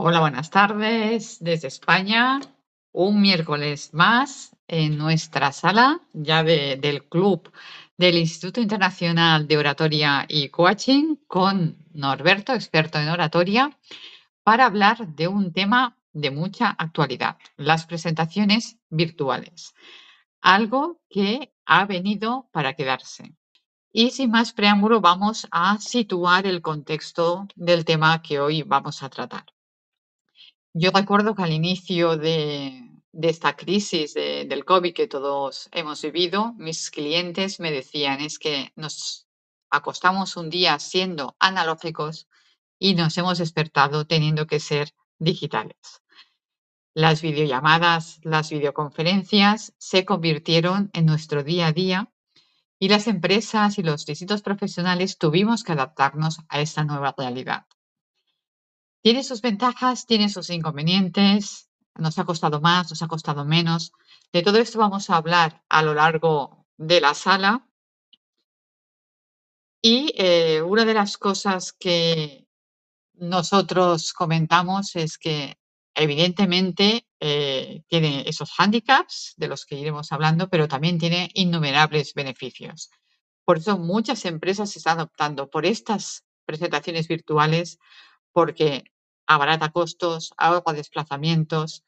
Hola, buenas tardes desde España. Un miércoles más en nuestra sala ya del club del Instituto Internacional de Oratoria y Coaching con Norberto, experto en oratoria, para hablar de un tema de mucha actualidad, las presentaciones virtuales, algo que ha venido para quedarse. Y sin más preámbulo, vamos a situar el contexto del tema que hoy vamos a tratar. Yo recuerdo que al inicio de, esta crisis del COVID que todos hemos vivido, mis clientes me decían es que nos acostamos un día siendo analógicos y nos hemos despertado teniendo que ser digitales. Las videollamadas, las videoconferencias se convirtieron en nuestro día a día y las empresas y los distintos profesionales tuvimos que adaptarnos a esta nueva realidad. Tiene sus ventajas, tiene sus inconvenientes, nos ha costado más, nos ha costado menos. De todo esto vamos a hablar a lo largo de la sala. Y eh, una de las cosas que nosotros comentamos es que evidentemente eh, tiene esos handicaps de los que iremos hablando, pero también tiene innumerables beneficios. Por eso muchas empresas están optando por estas presentaciones virtuales porque abarata costos, ahorra desplazamientos.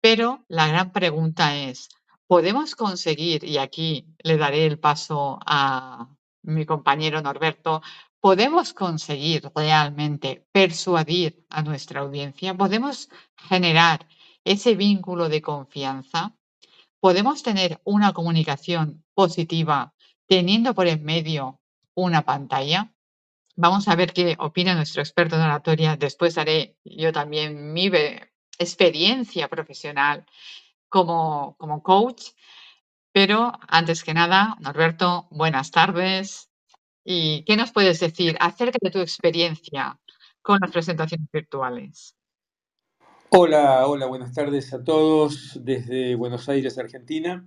Pero la gran pregunta es, ¿podemos conseguir, y aquí le daré el paso a mi compañero Norberto, ¿podemos conseguir realmente persuadir a nuestra audiencia? ¿Podemos generar ese vínculo de confianza? ¿Podemos tener una comunicación positiva teniendo por en medio una pantalla? Vamos a ver qué opina nuestro experto en oratoria. Después daré yo también mi experiencia profesional como, como coach. Pero antes que nada, Norberto, buenas tardes. ¿Y qué nos puedes decir acerca de tu experiencia con las presentaciones virtuales? Hola, hola, buenas tardes a todos desde Buenos Aires, Argentina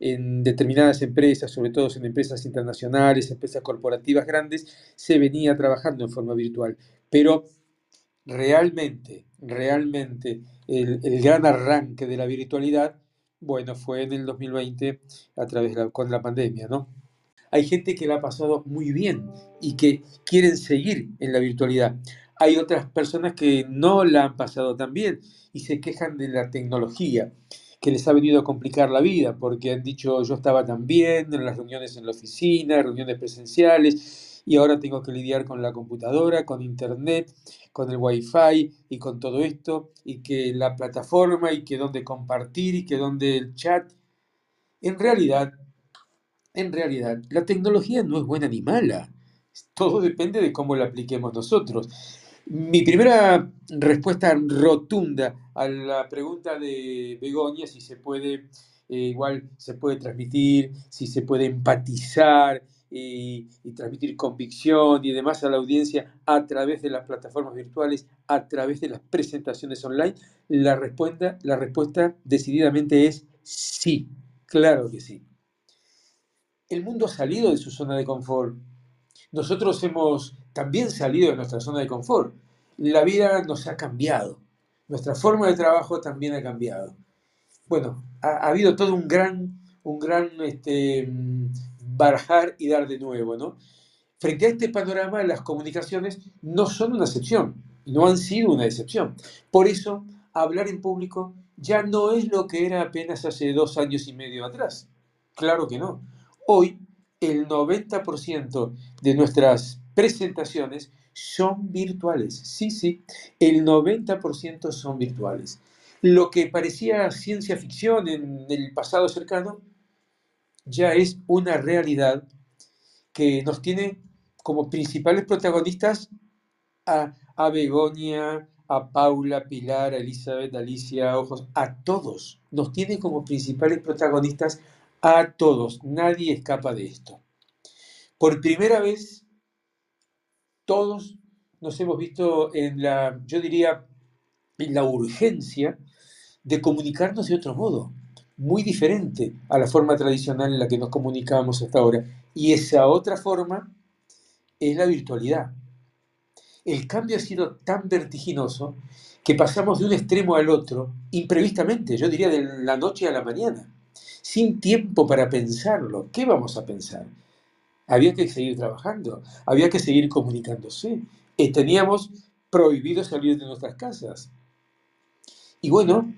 en determinadas empresas, sobre todo en empresas internacionales, empresas corporativas grandes, se venía trabajando en forma virtual. Pero realmente, realmente, el, gran arranque de la virtualidad, bueno, fue en el 2020 a través de la, con la pandemia, ¿no? Hay gente que la ha pasado muy bien y que quieren seguir en la virtualidad. Hay otras personas que no la han pasado tan bien y se quejan de la tecnología que les ha venido a complicar la vida, porque han dicho yo estaba tan bien en las reuniones en la oficina, reuniones presenciales, y ahora tengo que lidiar con la computadora, con internet, con el wifi y con todo esto, y que la plataforma, y que dónde compartir, y que dónde el chat. En realidad, en realidad, la tecnología no es buena ni mala. Todo depende de cómo la apliquemos nosotros. Mi primera respuesta rotunda a la pregunta de Begoña, si se puede, eh, igual se puede transmitir, si se puede empatizar y, transmitir convicción y demás a la audiencia a través de las plataformas virtuales, a través de las presentaciones online, la respuesta, la respuesta decididamente es sí, claro que sí. El mundo ha salido de su zona de confort. Nosotros hemos también salido de nuestra zona de confort. La vida nos ha cambiado. Nuestra forma de trabajo también ha cambiado. Bueno, ha, habido todo un gran, un gran este, barajar y dar de nuevo, ¿no? Frente a este panorama, las comunicaciones no son una excepción, no han sido una excepción. Por eso, hablar en público ya no es lo que era apenas hace dos años y medio atrás. Claro que no. Hoy, el 90% de nuestras presentaciones son virtuales. Sí, sí, el 90% son virtuales. Lo que parecía ciencia ficción en el pasado cercano ya es una realidad que nos tiene como principales protagonistas a, a Begonia, a Paula, Pilar, a Elizabeth, Alicia, Ojos, a todos. Nos tiene como principales protagonistas a todos. Nadie escapa de esto. Por primera vez todos nos hemos visto en la, yo diría, en la urgencia de comunicarnos de otro modo, muy diferente a la forma tradicional en la que nos comunicábamos hasta ahora. Y esa otra forma es la virtualidad. el cambio ha sido tan vertiginoso que pasamos de un extremo al otro imprevistamente, yo diría de la noche a la mañana, sin tiempo para pensarlo. ¿Qué vamos a pensar? Había que seguir trabajando, había que seguir comunicándose. Eh, teníamos prohibido salir de nuestras casas. Y bueno,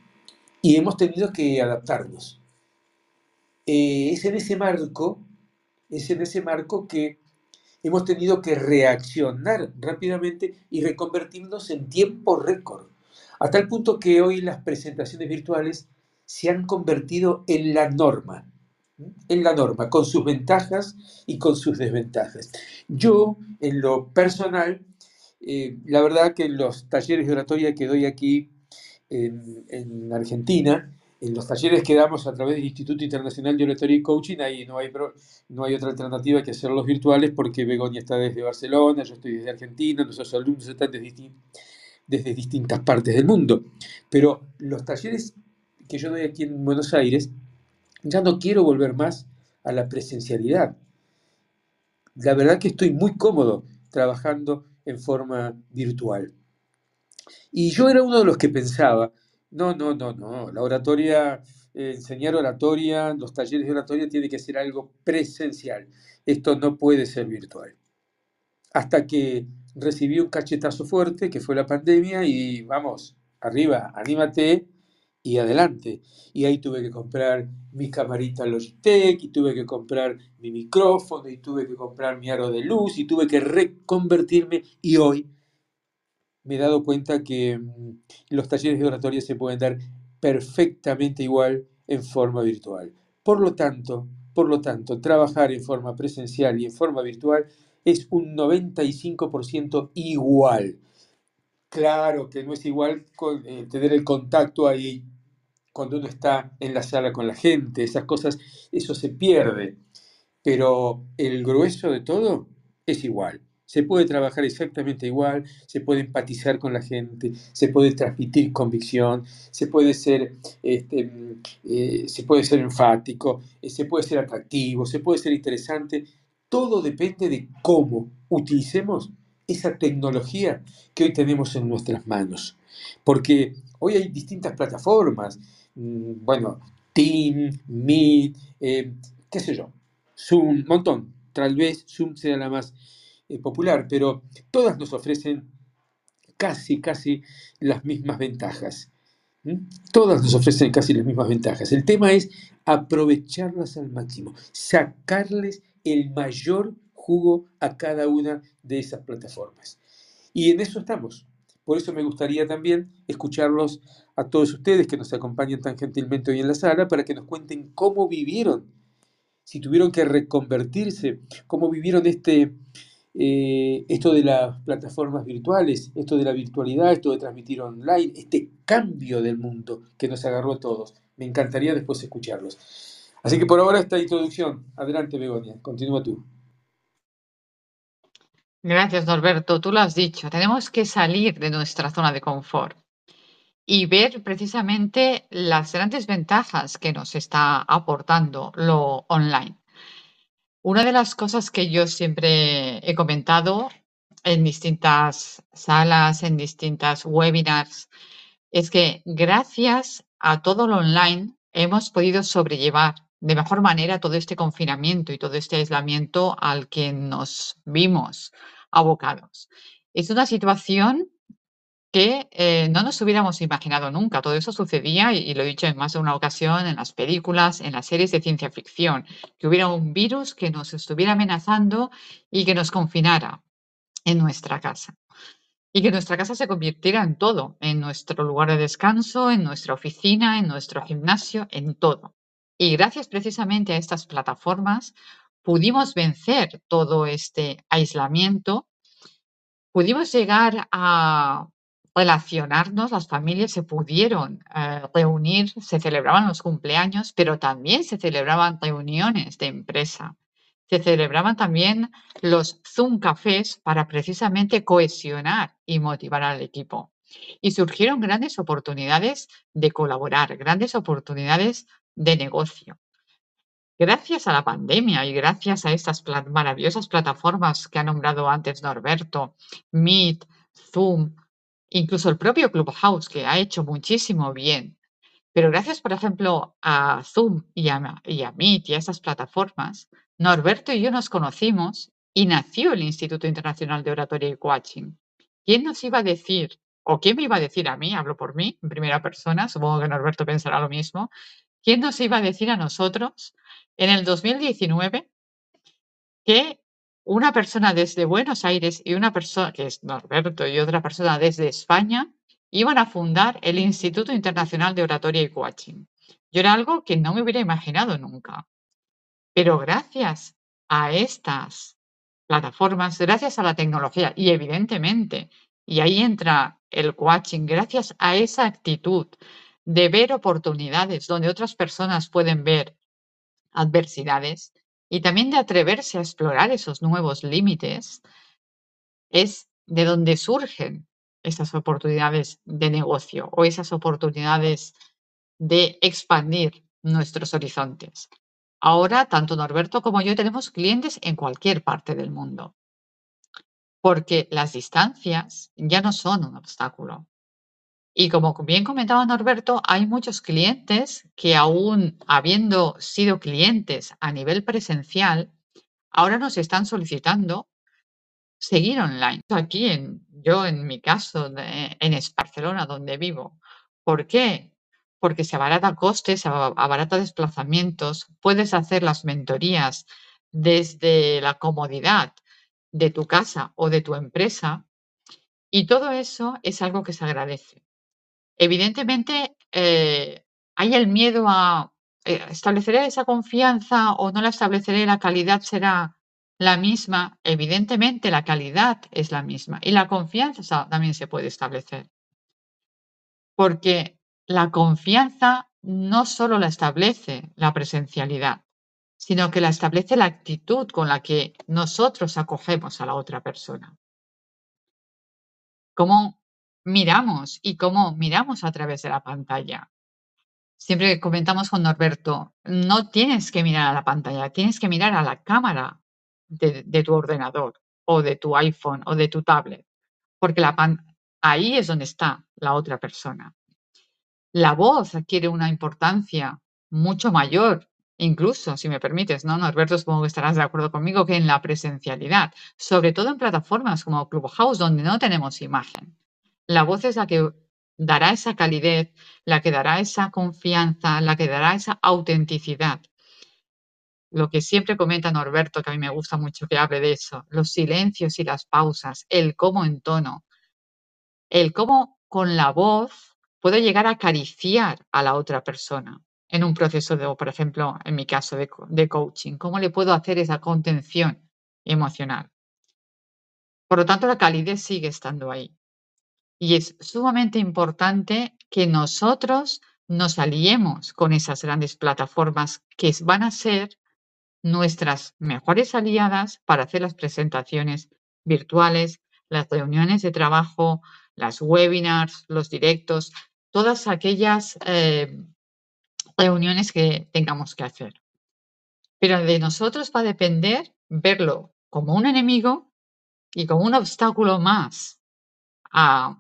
y hemos tenido que adaptarnos. Eh, es en ese marco, es en ese marco que hemos tenido que reaccionar rápidamente y reconvertirnos en tiempo récord, a tal punto que hoy las presentaciones virtuales se han convertido en la norma, en la norma, con sus ventajas y con sus desventajas. Yo, en lo personal, eh, la verdad que en los talleres de oratoria que doy aquí en, en Argentina, en los talleres que damos a través del Instituto Internacional de Oratoria y Coaching, ahí no hay, no hay otra alternativa que hacerlos virtuales porque Begoña está desde Barcelona, yo estoy desde Argentina, nuestros alumnos están desde, desde distintas partes del mundo. Pero los talleres que yo doy aquí en Buenos Aires, ya no quiero volver más a la presencialidad. La verdad que estoy muy cómodo trabajando en forma virtual. Y yo era uno de los que pensaba, no, no, no, no. La oratoria, eh, enseñar oratoria, los talleres de oratoria tiene que ser algo presencial. Esto no puede ser virtual. Hasta que recibí un cachetazo fuerte, que fue la pandemia, y vamos, arriba, anímate y adelante. Y ahí tuve que comprar mi camarita Logitech, y tuve que comprar mi micrófono, y tuve que comprar mi aro de luz, y tuve que reconvertirme, y hoy me he dado cuenta que mm, los talleres de oratoria se pueden dar perfectamente igual en forma virtual. Por lo tanto, por lo tanto, trabajar en forma presencial y en forma virtual es un 95% igual. Claro que no es igual eh, tener el contacto ahí cuando uno está en la sala con la gente, esas cosas, eso se pierde. Pero el grueso de todo es igual. Se puede trabajar exactamente igual, se puede empatizar con la gente, se puede transmitir convicción, se puede ser, este, eh, se puede ser enfático, eh, se puede ser atractivo, se puede ser interesante. Todo depende de cómo utilicemos esa tecnología que hoy tenemos en nuestras manos. Porque hoy hay distintas plataformas, mm, bueno, Team, Meet, eh, qué sé yo, Zoom, montón. Tal vez Zoom sea la más eh, popular, pero todas nos ofrecen casi, casi las mismas ventajas. Todas nos ofrecen casi las mismas ventajas. El tema es aprovecharlas al máximo, sacarles el mayor a cada una de esas plataformas. Y en eso estamos. Por eso me gustaría también escucharlos a todos ustedes que nos acompañan tan gentilmente hoy en la sala para que nos cuenten cómo vivieron, si tuvieron que reconvertirse, cómo vivieron este, eh, esto de las plataformas virtuales, esto de la virtualidad, esto de transmitir online, este cambio del mundo que nos agarró a todos. Me encantaría después escucharlos. Así que por ahora esta introducción. Adelante, Begonia, continúa tú. Gracias, Norberto. Tú lo has dicho. Tenemos que salir de nuestra zona de confort y ver precisamente las grandes ventajas que nos está aportando lo online. Una de las cosas que yo siempre he comentado en distintas salas, en distintas webinars, es que gracias a todo lo online hemos podido sobrellevar de mejor manera todo este confinamiento y todo este aislamiento al que nos vimos abocados. Es una situación que eh, no nos hubiéramos imaginado nunca. Todo eso sucedía, y, lo he dicho en más de una ocasión, en las películas, en las series de ciencia ficción, que hubiera un virus que nos estuviera amenazando y que nos confinara en nuestra casa. Y que nuestra casa se convirtiera en todo, en nuestro lugar de descanso, en nuestra oficina, en nuestro gimnasio, en todo. Y gracias precisamente a estas plataformas pudimos vencer todo este aislamiento, pudimos llegar a relacionarnos, las familias se pudieron eh, reunir, se celebraban los cumpleaños, pero también se celebraban reuniones de empresa. Se celebraban también los Zoom cafés para precisamente cohesionar y motivar al equipo. Y surgieron grandes oportunidades de colaborar, grandes oportunidades de negocio. Gracias a la pandemia y gracias a estas maravillosas plataformas que ha nombrado antes Norberto, Meet, Zoom, incluso el propio Clubhouse, que ha hecho muchísimo bien. Pero gracias, por ejemplo, a Zoom y a, y a Meet y a esas plataformas, Norberto y yo nos conocimos y nació el Instituto Internacional de Oratoria y Coaching. ¿Quién nos iba a decir, o quién me iba a decir a mí, hablo por mí, en primera persona, supongo que Norberto pensará lo mismo, quién nos iba a decir a nosotros en el 2019 que una persona desde Buenos Aires y una persona, que es Norberto, y otra persona desde España, iban a fundar el Instituto Internacional de Oratoria y Coaching. Yo era algo que no me hubiera imaginado nunca. Pero gracias a estas plataformas, gracias a la tecnología y evidentemente, y ahí entra el coaching, gracias a esa actitud de ver oportunidades donde otras personas pueden ver adversidades y también de atreverse a explorar esos nuevos límites, es de donde surgen esas oportunidades de negocio o esas oportunidades de expandir nuestros horizontes. Ahora, tanto Norberto como yo tenemos clientes en cualquier parte del mundo, porque las distancias ya no son un obstáculo. Y como bien comentaba Norberto, hay muchos clientes que aún habiendo sido clientes a nivel presencial, ahora nos están solicitando seguir online. Aquí, en, yo en mi caso, en Barcelona, donde vivo. ¿Por qué? Porque se abarata costes, se abarata desplazamientos, puedes hacer las mentorías desde la comodidad de tu casa o de tu empresa y todo eso es algo que se agradece. Evidentemente, eh, hay el miedo a eh, estableceré esa confianza o no la estableceré, la calidad será la misma. Evidentemente, la calidad es la misma y la confianza también se puede establecer. Porque la confianza no solo la establece la presencialidad, sino que la establece la actitud con la que nosotros acogemos a la otra persona. Cómo miramos y cómo miramos a través de la pantalla. Siempre comentamos con Norberto, no tienes que mirar a la pantalla, tienes que mirar a la cámara de, tu ordenador o de tu iPhone o de tu tablet, porque la ahí es donde está la otra persona. La voz adquiere una importancia mucho mayor, incluso, si me permites, ¿no? Norberto, supongo que estarás de acuerdo conmigo, que en la presencialidad, sobre todo en plataformas como Clubhouse, donde no tenemos imagen. La voz es la que dará esa calidez, la que dará esa confianza, la que dará esa autenticidad. Lo que siempre comenta Norberto, que a mí me gusta mucho que hable de eso, los silencios y las pausas, el cómo en tono, el cómo con la voz puedo llegar a acariciar a la otra persona en un proceso de, por ejemplo, en mi caso de, de coaching, cómo le puedo hacer esa contención emocional. Por lo tanto, la calidez sigue estando ahí. Y es sumamente importante que nosotros nos aliemos con esas grandes plataformas que van a ser nuestras mejores aliadas para hacer las presentaciones virtuales, las reuniones de trabajo, las webinars, los directos, todas aquellas eh, reuniones que tengamos que hacer. Pero de nosotros va a depender verlo como un enemigo y como un obstáculo más a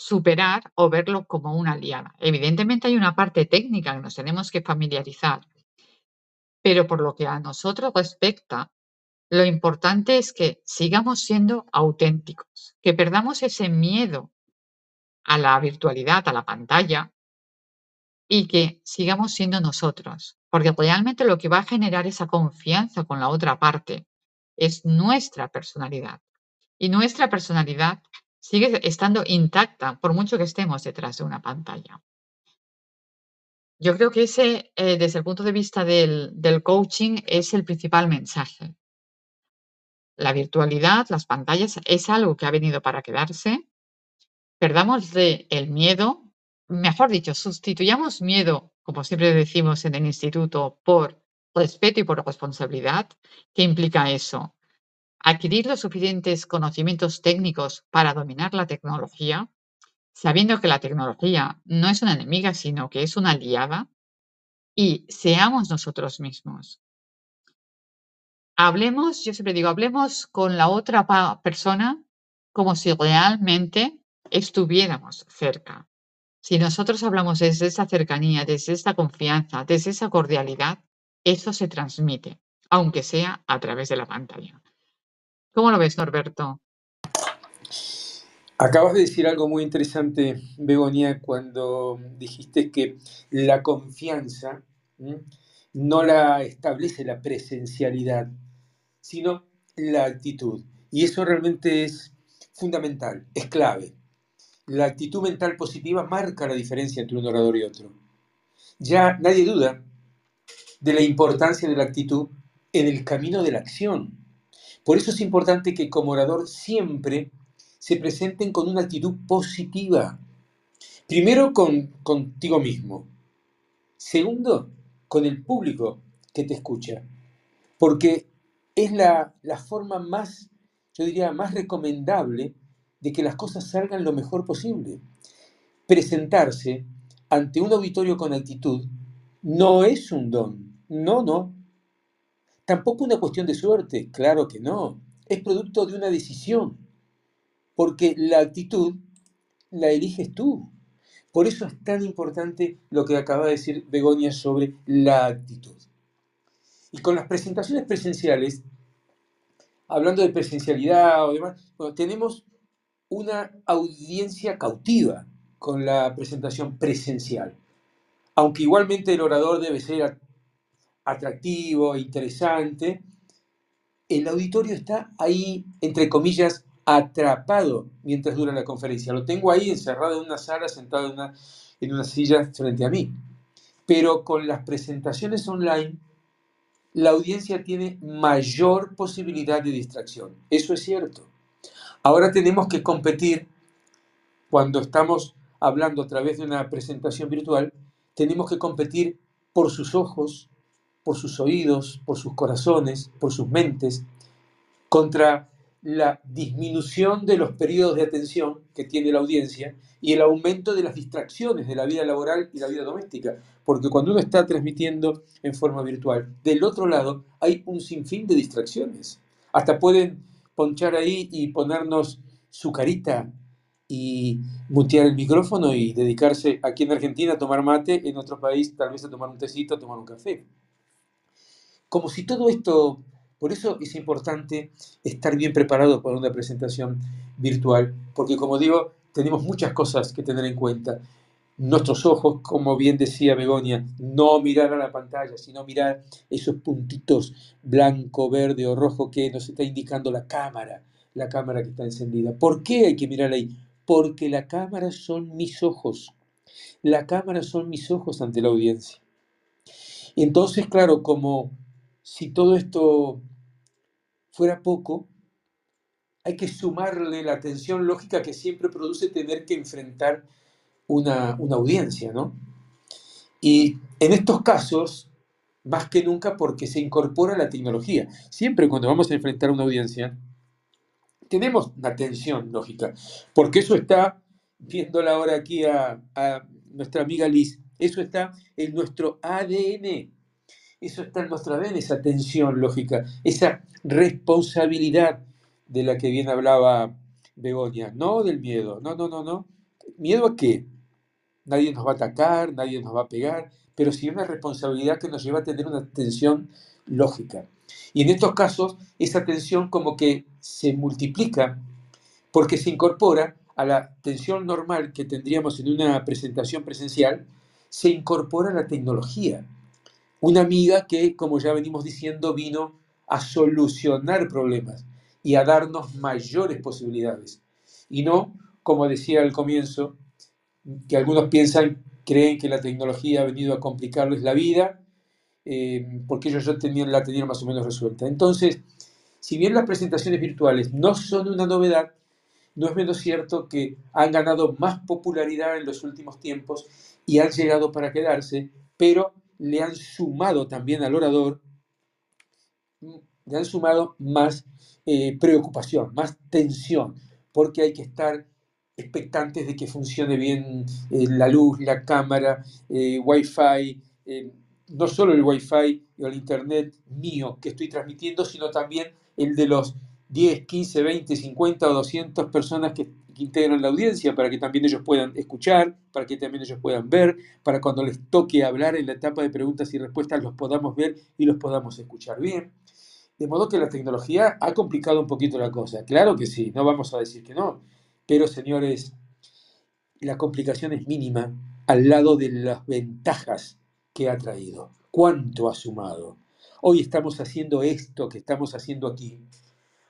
superar o verlo como una aliada. Evidentemente hay una parte técnica que nos tenemos que familiarizar, pero por lo que a nosotros respecta, lo importante es que sigamos siendo auténticos, que perdamos ese miedo a la virtualidad, a la pantalla, y que sigamos siendo nosotros, porque realmente lo que va a generar esa confianza con la otra parte es nuestra personalidad. Y nuestra personalidad sigue estando intacta por mucho que estemos detrás de una pantalla. Yo creo que ese, eh, desde el punto de vista del, coaching, es el principal mensaje. La virtualidad, las pantallas, es algo que ha venido para quedarse. Perdamos el miedo, mejor dicho, sustituyamos miedo, como siempre decimos en el instituto, por respeto y por responsabilidad. ¿Qué implica eso? Adquirir los suficientes conocimientos técnicos para dominar la tecnología, sabiendo que la tecnología no es una enemiga, sino que es una aliada, y seamos nosotros mismos. Hablemos, yo siempre digo, hablemos con la otra persona como si realmente estuviéramos cerca. Si nosotros hablamos desde esa cercanía, desde esa confianza, desde esa cordialidad, eso se transmite, aunque sea a través de la pantalla. ¿Cómo lo ves, Norberto? Acabas de decir algo muy interesante, Begonia, cuando dijiste que la confianza no la establece la presencialidad, sino la actitud. Y eso realmente es fundamental, es clave. La actitud mental positiva marca la diferencia entre un orador y otro. Ya nadie duda de la importancia de la actitud en el camino de la acción. Por eso es importante que como orador siempre se presenten con una actitud positiva. Primero con contigo mismo. Segundo, con el público que te escucha. Porque es la, la forma más, yo diría, más recomendable de que las cosas salgan lo mejor posible. Presentarse ante un auditorio con actitud no es un don, no, no. Tampoco una cuestión de suerte, claro que no. Es producto de una decisión, porque la actitud la eliges tú. Por eso es tan importante lo que acaba de decir Begonia sobre la actitud. Y con las presentaciones presenciales, hablando de presencialidad o demás, tenemos una audiencia cautiva con la presentación presencial. Aunque igualmente el orador debe ser atractivo, interesante, el auditorio está ahí, entre comillas, atrapado mientras dura la conferencia. Lo tengo ahí encerrado en una sala, sentado en una, en una silla frente a mí. Pero con las presentaciones online, la audiencia tiene mayor posibilidad de distracción. Eso es cierto. Ahora tenemos que competir, cuando estamos hablando a través de una presentación virtual, tenemos que competir por sus ojos, por sus oídos, por sus corazones, por sus mentes, contra la disminución de los periodos de atención que tiene la audiencia y el aumento de las distracciones de la vida laboral y la vida doméstica. Porque cuando uno está transmitiendo en forma virtual, del otro lado hay un sinfín de distracciones. Hasta pueden ponchar ahí y ponernos su carita y mutear el micrófono y dedicarse aquí en Argentina a tomar mate, en otro país tal vez a tomar un tecito, a tomar un café. Como si todo esto, por eso es importante estar bien preparado para una presentación virtual, porque como digo, tenemos muchas cosas que tener en cuenta nuestros ojos, como bien decía Begonia, no mirar a la pantalla, sino mirar esos puntitos blanco, verde o rojo que nos está indicando la cámara, la cámara que está encendida. ¿Por qué hay que mirar ahí? Porque la cámara son mis ojos. La cámara son mis ojos ante la audiencia. Entonces, claro, como si todo esto fuera poco, hay que sumarle la tensión lógica que siempre produce tener que enfrentar una, audiencia, ¿no? Y en estos casos, más que nunca porque se incorpora la tecnología. Siempre cuando vamos a enfrentar una audiencia, tenemos una tensión lógica, porque eso está, viéndola ahora aquí a, nuestra amiga Liz, eso está en nuestro ADN, eso está en nuestro ADN, esa tensión lógica, esa responsabilidad de la que bien hablaba Begoña, no del miedo, no, no, no, no. ¿Miedo a qué? nadie nos va a atacar, nadie nos va a pegar, pero sí una responsabilidad que nos lleva a tener una tensión lógica. Y en estos casos, esa tensión como que se multiplica porque se incorpora a la tensión normal que tendríamos en una presentación presencial, se incorpora la tecnología. Una amiga que, como ya venimos diciendo, vino a solucionar problemas y a darnos mayores posibilidades. Y no, como decía al comienzo, que algunos piensan, creen que la tecnología ha venido a complicarles la vida, eh, porque ellos ya tenían, la tenían más o menos resuelta. Entonces, si bien las presentaciones virtuales no son una novedad, no es menos cierto que han ganado más popularidad en los últimos tiempos y han llegado para quedarse, pero le han sumado también al orador, le han sumado más eh, preocupación, más tensión, porque hay que estar expectantes de que funcione bien eh, la luz, la cámara, eh, Wi-Fi, eh, no solo el Wi-Fi o el Internet mío que estoy transmitiendo, sino también el de los 10, 15, 20, 50 o 200 personas que, integran la audiencia para que también ellos puedan escuchar, para que también ellos puedan ver, para cuando les toque hablar en la etapa de preguntas y respuestas los podamos ver y los podamos escuchar bien. De modo que la tecnología ha complicado un poquito la cosa. Claro que sí, no vamos a decir que no. Pero señores, la complicación es mínima al lado de las ventajas que ha traído. ¿Cuánto ha sumado? Hoy estamos haciendo esto que estamos haciendo aquí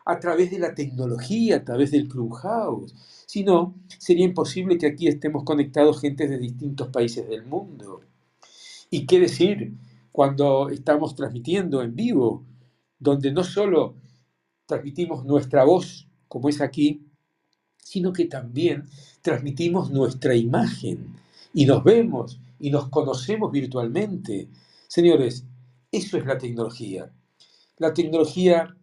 a través de la tecnología, a través del Clubhouse. Si no, sería imposible que aquí estemos conectados gente de distintos países del mundo. ¿Y qué decir cuando estamos transmitiendo en vivo, donde no solo transmitimos nuestra voz, como es aquí, sino que también transmitimos nuestra imagen y nos vemos y nos conocemos virtualmente? Señores, eso es la tecnología. La tecnología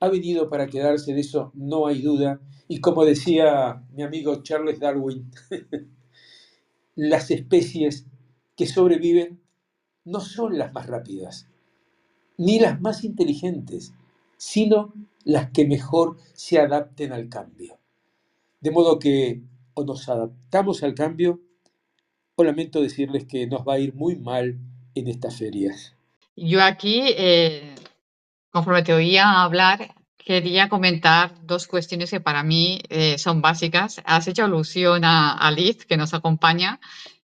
ha venido para quedarse, de eso no hay duda. Y como decía mi amigo Charles Darwin, las especies que sobreviven no son las más rápidas, ni las más inteligentes, sino las que mejor se adapten al cambio. De modo que o nos adaptamos al cambio, o lamento decirles que nos va a ir muy mal en estas ferias. Yo aquí, eh, conforme te oía hablar, quería comentar dos cuestiones que para mí eh, son básicas. Has hecho alusión a, a Liz, que nos acompaña.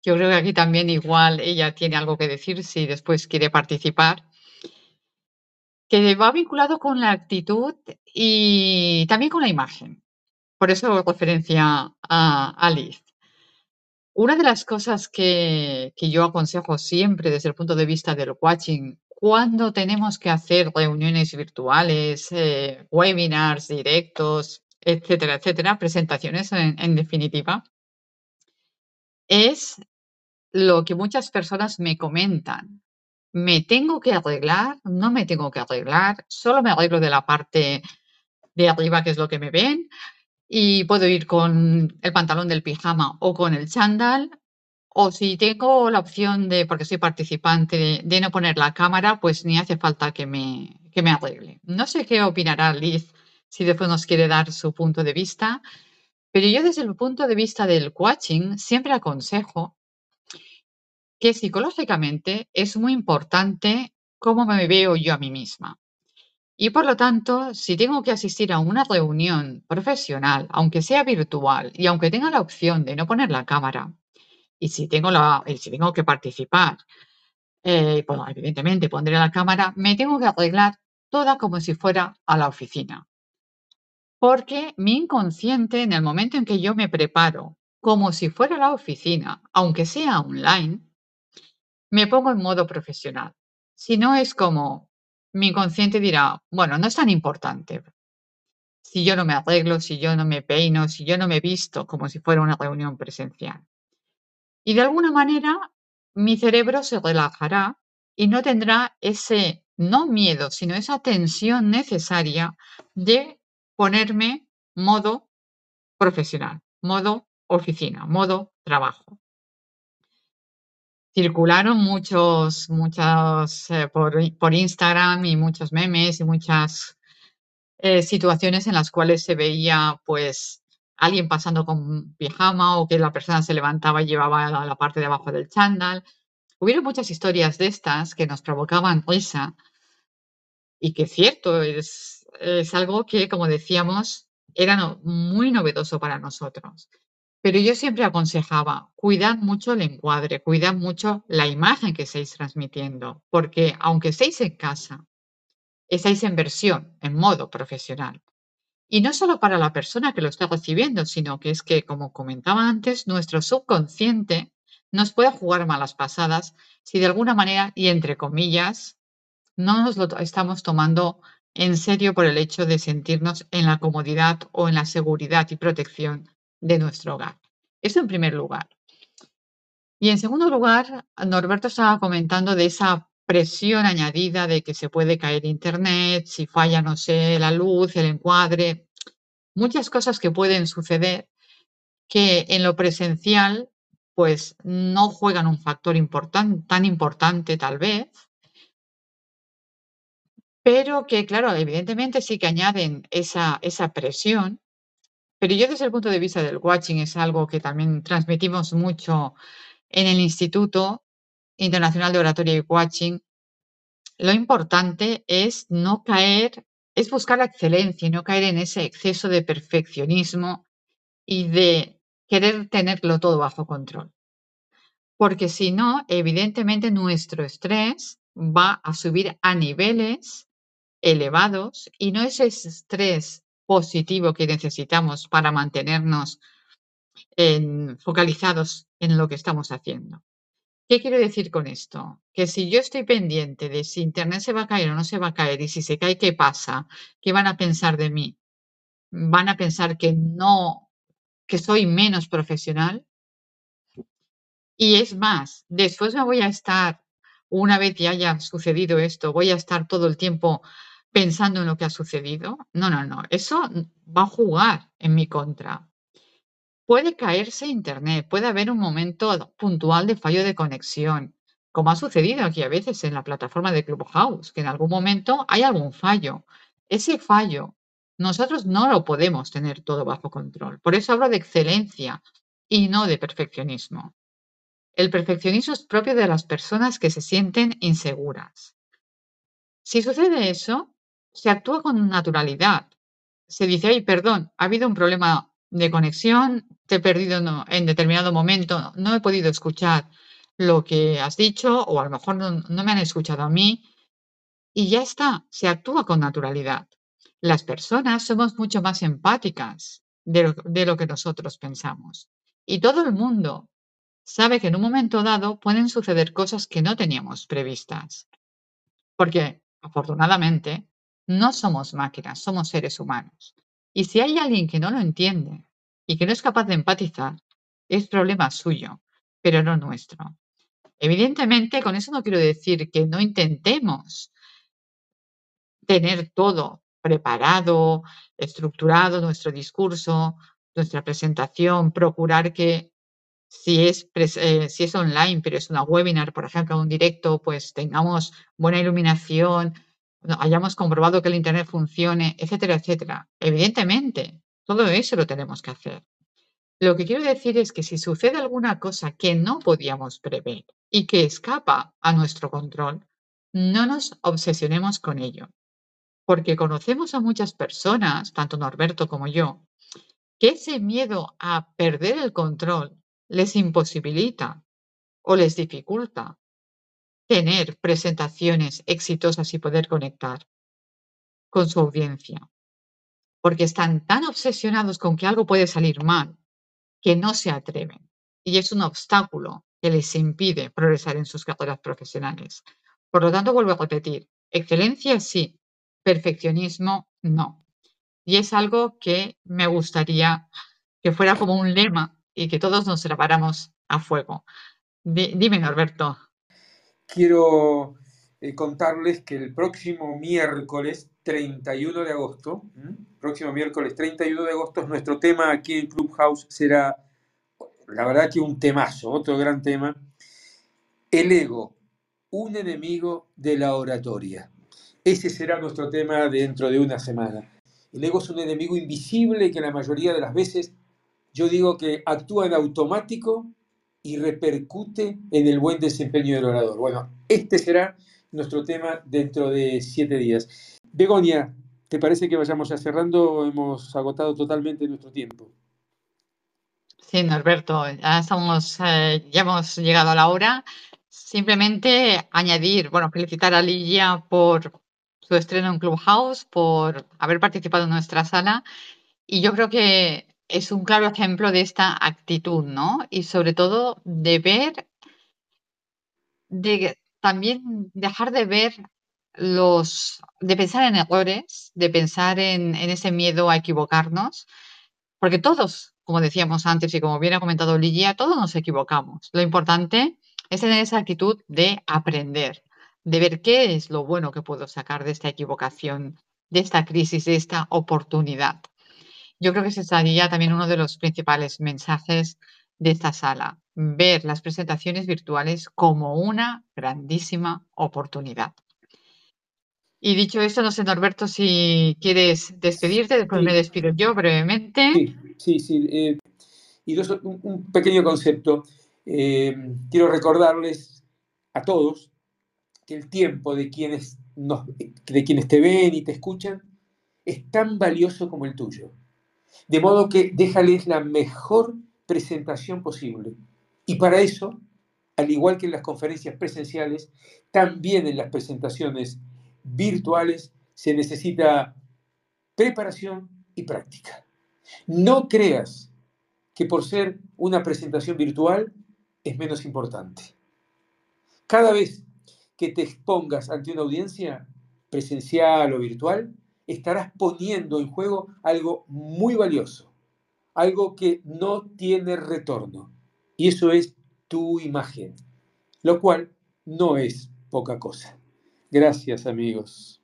Yo creo que aquí también igual ella tiene algo que decir si después quiere participar. Que va vinculado con la actitud y también con la imagen. Por eso referencia a, a Liz. Una de las cosas que, que yo aconsejo siempre desde el punto de vista del watching, cuando tenemos que hacer reuniones virtuales, eh, webinars, directos, etcétera, etcétera, presentaciones en, en definitiva, es lo que muchas personas me comentan. ¿Me tengo que arreglar? ¿No me tengo que arreglar? ¿Solo me arreglo de la parte de arriba, que es lo que me ven? y puedo ir con el pantalón del pijama o con el chándal. O si tengo la opción de, porque soy participante, de, no poner la cámara, pues ni hace falta que me, que me arregle. No sé qué opinará Liz si después nos quiere dar su punto de vista, pero yo desde el punto de vista del coaching siempre aconsejo que psicológicamente es muy importante cómo me veo yo a mí misma. Y por lo tanto, si tengo que asistir a una reunión profesional, aunque sea virtual y aunque tenga la opción de no poner la cámara, y si tengo, la, si tengo que participar, eh, bueno, evidentemente pondré la cámara, me tengo que arreglar toda como si fuera a la oficina. Porque mi inconsciente, en el momento en que yo me preparo como si fuera a la oficina, aunque sea online, me pongo en modo profesional. Si no es como mi inconsciente dirá, bueno, no es tan importante. Si yo no me arreglo, si yo no me peino, si yo no me visto como si fuera una reunión presencial. Y de alguna manera mi cerebro se relajará y no tendrá ese, no miedo, sino esa tensión necesaria de ponerme modo profesional, modo oficina, modo trabajo. Circularon muchos, muchos eh, por, por, Instagram y muchos memes y muchas eh, situaciones en las cuales se veía pues alguien pasando con pijama o que la persona se levantaba y llevaba la, la parte de abajo del chándal. Hubieron muchas historias de estas que nos provocaban risa y que cierto, es, es algo que, como decíamos, era muy novedoso para nosotros. Pero yo siempre aconsejaba, cuidad mucho el encuadre, cuidad mucho la imagen que estáis transmitiendo, porque aunque estéis en casa, estáis en versión, en modo profesional. Y no solo para la persona que lo está recibiendo, sino que es que, como comentaba antes, nuestro subconsciente nos puede jugar malas pasadas si de alguna manera, y entre comillas, no nos lo estamos tomando en serio por el hecho de sentirnos en la comodidad o en la seguridad y protección de nuestro hogar. Eso en primer lugar. Y en segundo lugar, Norberto estaba comentando de esa presión añadida de que se puede caer Internet, si falla, no sé, la luz, el encuadre, muchas cosas que pueden suceder que en lo presencial pues no juegan un factor tan importante tal vez, pero que, claro, evidentemente sí que añaden esa, esa presión, pero yo desde el punto de vista del watching es algo que también transmitimos mucho en el Instituto Internacional de Oratoria y Watching, lo importante es no caer, es buscar la excelencia y no caer en ese exceso de perfeccionismo y de querer tenerlo todo bajo control. Porque si no, evidentemente nuestro estrés va a subir a niveles elevados y no es ese estrés positivo que necesitamos para mantenernos focalizados en lo que estamos haciendo. ¿Qué quiero decir con esto? Que si yo estoy pendiente de si Internet se va a caer o no se va a caer y si se cae, ¿qué pasa? ¿Qué van a pensar de mí? ¿Van a pensar que no, que soy menos profesional? Y es más, después me voy a estar, una vez ya haya sucedido esto, voy a estar todo el tiempo pensando en lo que ha sucedido. No, no, no, eso va a jugar en mi contra. Puede caerse Internet, puede haber un momento puntual de fallo de conexión, como ha sucedido aquí a veces en la plataforma de Clubhouse, que en algún momento hay algún fallo. Ese fallo nosotros no lo podemos tener todo bajo control. Por eso hablo de excelencia y no de perfeccionismo. El perfeccionismo es propio de las personas que se sienten inseguras. Si sucede eso, se actúa con naturalidad. Se dice, ay, perdón, ha habido un problema de conexión, te he perdido en determinado momento, no he podido escuchar lo que has dicho o a lo mejor no, me han escuchado a mí y ya está, se actúa con naturalidad. Las personas somos mucho más empáticas de lo, que nosotros pensamos y todo el mundo sabe que en un momento dado pueden suceder cosas que no teníamos previstas. Porque, afortunadamente, no somos máquinas, somos seres humanos. Y si hay alguien que no lo entiende y que no es capaz de empatizar, es problema suyo, pero no nuestro. Evidentemente, con eso no quiero decir que no intentemos tener todo preparado, estructurado, nuestro discurso, nuestra presentación, procurar que si es, eh, si es online, pero es una webinar, por ejemplo, un directo, pues tengamos buena iluminación, hayamos comprobado que el Internet funcione, etcétera, etcétera. Evidentemente, todo eso lo tenemos que hacer. Lo que quiero decir es que si sucede alguna cosa que no podíamos prever y que escapa a nuestro control, no nos obsesionemos con ello. Porque conocemos a muchas personas, tanto Norberto como yo, que ese miedo a perder el control les imposibilita o les dificulta tener presentaciones exitosas y poder conectar con su audiencia. Porque están tan obsesionados con que algo puede salir mal que no se atreven. Y es un obstáculo que les impide progresar en sus carreras profesionales. Por lo tanto, vuelvo a repetir, excelencia sí, perfeccionismo no. Y es algo que me gustaría que fuera como un lema y que todos nos preparamos a fuego. dime, Norberto, quiero eh, contarles que el próximo miércoles 31 de agosto, próximo miércoles 31 de agosto, nuestro tema aquí en Clubhouse será, la verdad que un temazo, otro gran tema, el ego, un enemigo de la oratoria. Ese será nuestro tema dentro de una semana. El ego es un enemigo invisible que la mayoría de las veces yo digo que actúa en automático y repercute en el buen desempeño del orador. Bueno, este será nuestro tema dentro de siete días. Begonia, ¿te parece que vayamos ya cerrando? Hemos agotado totalmente nuestro tiempo. Sí, Norberto, ya, estamos, eh, ya hemos llegado a la hora. Simplemente añadir, bueno, felicitar a Ligia por su estreno en Clubhouse, por haber participado en nuestra sala. Y yo creo que es un claro ejemplo de esta actitud, ¿no? Y sobre todo de ver, de también dejar de ver los, de pensar en errores, de pensar en, en ese miedo a equivocarnos, porque todos, como decíamos antes y como bien ha comentado Ligia, todos nos equivocamos. Lo importante es tener esa actitud de aprender, de ver qué es lo bueno que puedo sacar de esta equivocación, de esta crisis, de esta oportunidad. Yo creo que ese sería también uno de los principales mensajes de esta sala, ver las presentaciones virtuales como una grandísima oportunidad. Y dicho esto, no sé, Norberto, si quieres despedirte, después me despido yo brevemente. sí, sí, sí. eh, y dos- un, un pequeño concepto. Eh, quiero recordarles a todos que el tiempo de quienes, nos, de quienes te ven y te escuchan es tan valioso como el tuyo. De modo que déjales la mejor presentación posible. Y para eso, al igual que en las conferencias presenciales, también en las presentaciones virtuales se necesita preparación y práctica. No creas que por ser una presentación virtual es menos importante. Cada vez que te expongas ante una audiencia presencial o virtual, estarás poniendo en juego algo muy valioso, algo que no tiene retorno. Y eso es tu imagen, lo cual no es poca cosa. Gracias amigos.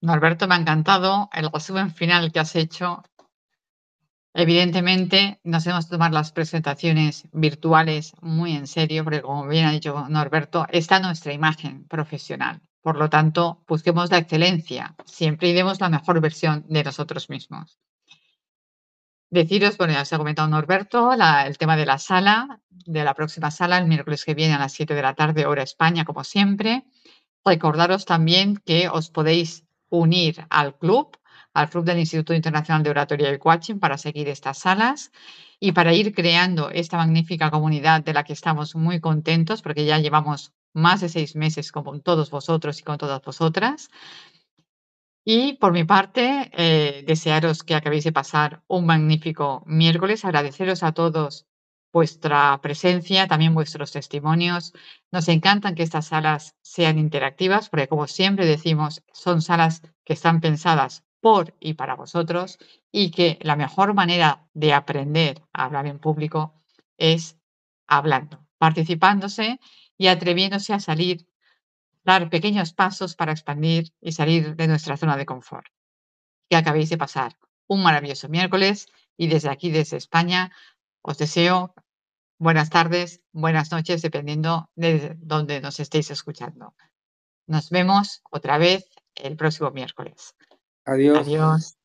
Norberto, me ha encantado el resumen final que has hecho. Evidentemente, nos hemos tomado las presentaciones virtuales muy en serio, porque como bien ha dicho Norberto, está nuestra imagen profesional. Por lo tanto, busquemos la excelencia, siempre y demos la mejor versión de nosotros mismos. Deciros, bueno, ya se ha comentado Norberto, el tema de la sala, de la próxima sala, el miércoles que viene a las 7 de la tarde, hora España, como siempre. Recordaros también que os podéis unir al club, al club del Instituto Internacional de Oratoria y Coaching para seguir estas salas y para ir creando esta magnífica comunidad de la que estamos muy contentos porque ya llevamos más de seis meses con todos vosotros y con todas vosotras. Y por mi parte, eh, desearos que acabéis de pasar un magnífico miércoles, agradeceros a todos vuestra presencia, también vuestros testimonios. Nos encantan que estas salas sean interactivas, porque como siempre decimos, son salas que están pensadas por y para vosotros y que la mejor manera de aprender a hablar en público es hablando, participándose y atreviéndose a salir dar pequeños pasos para expandir y salir de nuestra zona de confort. Que acabéis de pasar un maravilloso miércoles y desde aquí, desde España, os deseo buenas tardes, buenas noches, dependiendo de donde nos estéis escuchando. Nos vemos otra vez el próximo miércoles. Adiós. Adiós.